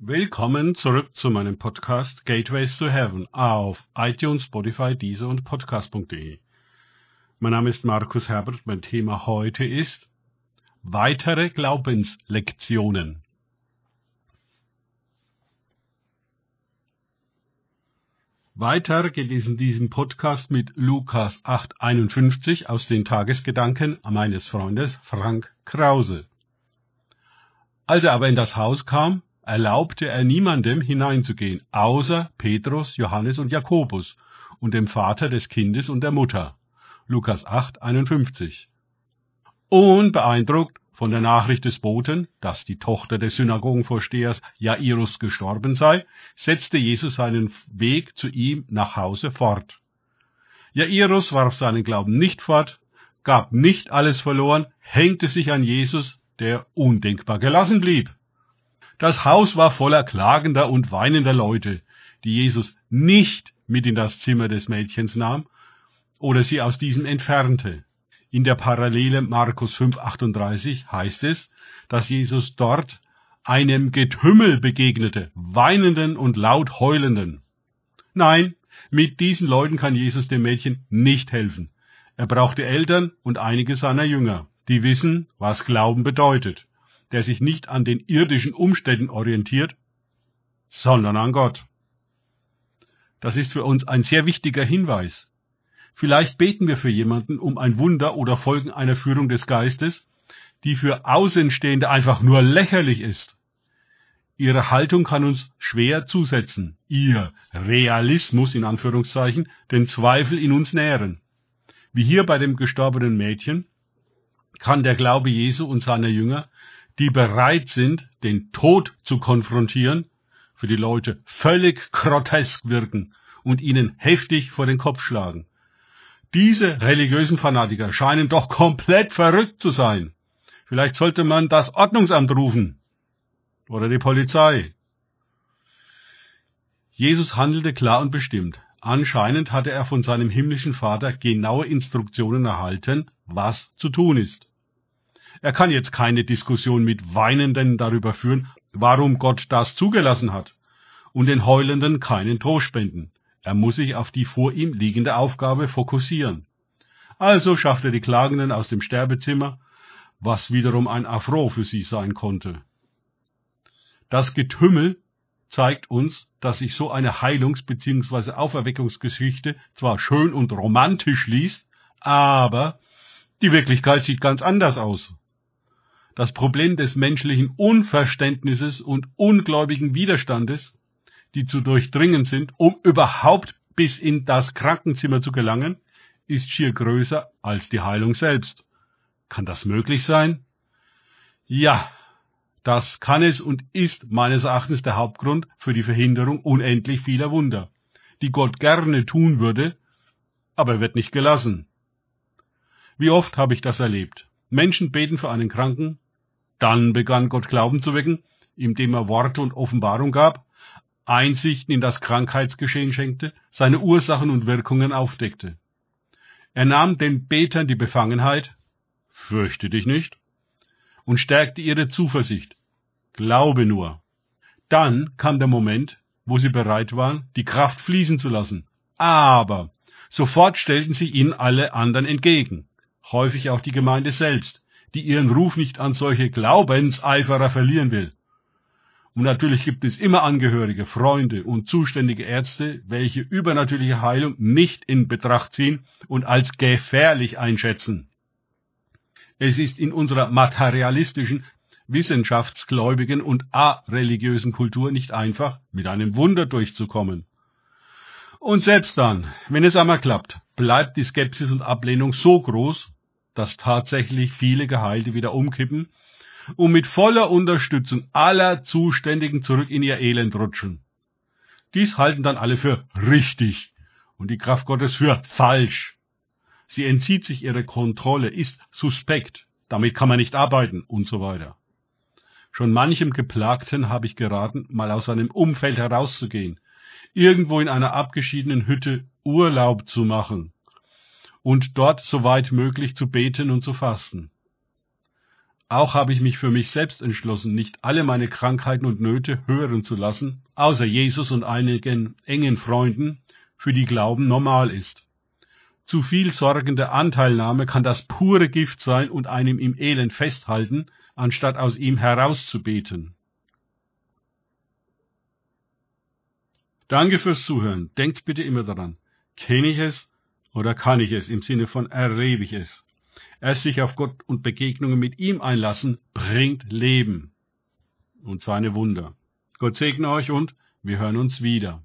Willkommen zurück zu meinem Podcast Gateways to Heaven auf iTunes, Spotify, Deezer und Podcast.de. Mein Name ist Markus Herbert. Mein Thema heute ist weitere Glaubenslektionen. Weiter geht es in diesem Podcast mit Lukas 8,51 aus den Tagesgedanken meines Freundes Frank Krause. Als er aber in das Haus kam, erlaubte er niemandem hineinzugehen, außer Petrus, Johannes und Jakobus und dem Vater des Kindes und der Mutter. Lukas 8, 51. Und beeindruckt von der Nachricht des Boten, dass die Tochter des Synagogenvorstehers Jairus gestorben sei, setzte Jesus seinen Weg zu ihm nach Hause fort. Jairus warf seinen Glauben nicht fort, gab nicht alles verloren, hängte sich an Jesus, der undenkbar gelassen blieb. Das Haus war voller klagender und weinender Leute, die Jesus nicht mit in das Zimmer des Mädchens nahm oder sie aus diesem entfernte. In der Parallele Markus 5,38 heißt es, dass Jesus dort einem Getümmel begegnete, weinenden und laut heulenden. Nein, mit diesen Leuten kann Jesus dem Mädchen nicht helfen. Er brauchte Eltern und einige seiner Jünger, die wissen, was Glauben bedeutet der sich nicht an den irdischen Umständen orientiert, sondern an Gott. Das ist für uns ein sehr wichtiger Hinweis. Vielleicht beten wir für jemanden um ein Wunder oder Folgen einer Führung des Geistes, die für Außenstehende einfach nur lächerlich ist. Ihre Haltung kann uns schwer zusetzen, ihr Realismus in Anführungszeichen den Zweifel in uns nähren. Wie hier bei dem gestorbenen Mädchen kann der Glaube Jesu und seiner Jünger die bereit sind, den Tod zu konfrontieren, für die Leute völlig grotesk wirken und ihnen heftig vor den Kopf schlagen. Diese religiösen Fanatiker scheinen doch komplett verrückt zu sein. Vielleicht sollte man das Ordnungsamt rufen oder die Polizei. Jesus handelte klar und bestimmt. Anscheinend hatte er von seinem himmlischen Vater genaue Instruktionen erhalten, was zu tun ist. Er kann jetzt keine Diskussion mit Weinenden darüber führen, warum Gott das zugelassen hat, und den Heulenden keinen Trost spenden. Er muss sich auf die vor ihm liegende Aufgabe fokussieren. Also schafft er die Klagenden aus dem Sterbezimmer, was wiederum ein Affront für sie sein konnte. Das Getümmel zeigt uns, dass sich so eine Heilungs- bzw. Auferweckungsgeschichte zwar schön und romantisch liest, aber die Wirklichkeit sieht ganz anders aus. Das Problem des menschlichen Unverständnisses und ungläubigen Widerstandes, die zu durchdringen sind, um überhaupt bis in das Krankenzimmer zu gelangen, ist schier größer als die Heilung selbst. Kann das möglich sein? Ja, das kann es und ist meines Erachtens der Hauptgrund für die Verhinderung unendlich vieler Wunder, die Gott gerne tun würde, aber wird nicht gelassen. Wie oft habe ich das erlebt? Menschen beten für einen Kranken, dann begann Gott Glauben zu wecken, indem er Worte und Offenbarung gab, Einsichten in das Krankheitsgeschehen schenkte, seine Ursachen und Wirkungen aufdeckte. Er nahm den Betern die Befangenheit, fürchte dich nicht, und stärkte ihre Zuversicht, glaube nur. Dann kam der Moment, wo sie bereit waren, die Kraft fließen zu lassen. Aber sofort stellten sie ihnen alle anderen entgegen, häufig auch die Gemeinde selbst, die ihren Ruf nicht an solche Glaubenseiferer verlieren will. Und natürlich gibt es immer Angehörige, Freunde und zuständige Ärzte, welche übernatürliche Heilung nicht in Betracht ziehen und als gefährlich einschätzen. Es ist in unserer materialistischen, wissenschaftsgläubigen und areligiösen Kultur nicht einfach, mit einem Wunder durchzukommen. Und selbst dann, wenn es einmal klappt, bleibt die Skepsis und Ablehnung so groß, dass tatsächlich viele Geheilte wieder umkippen und mit voller Unterstützung aller Zuständigen zurück in ihr Elend rutschen. Dies halten dann alle für richtig und die Kraft Gottes für falsch. Sie entzieht sich ihrer Kontrolle, ist suspekt, damit kann man nicht arbeiten und so weiter. Schon manchem Geplagten habe ich geraten, mal aus seinem Umfeld herauszugehen, irgendwo in einer abgeschiedenen Hütte Urlaub zu machen und dort soweit möglich zu beten und zu fasten. Auch habe ich mich für mich selbst entschlossen, nicht alle meine Krankheiten und Nöte hören zu lassen, außer Jesus und einigen engen Freunden, für die Glauben normal ist. Zu viel sorgende Anteilnahme kann das pure Gift sein und einem im Elend festhalten, anstatt aus ihm herauszubeten. Danke fürs Zuhören. Denkt bitte immer daran. Kenne ich es oder kann ich es im Sinne von erlebe ich es? Erst sich auf Gott und Begegnungen mit ihm einlassen, bringt Leben und seine Wunder. Gott segne euch und wir hören uns wieder.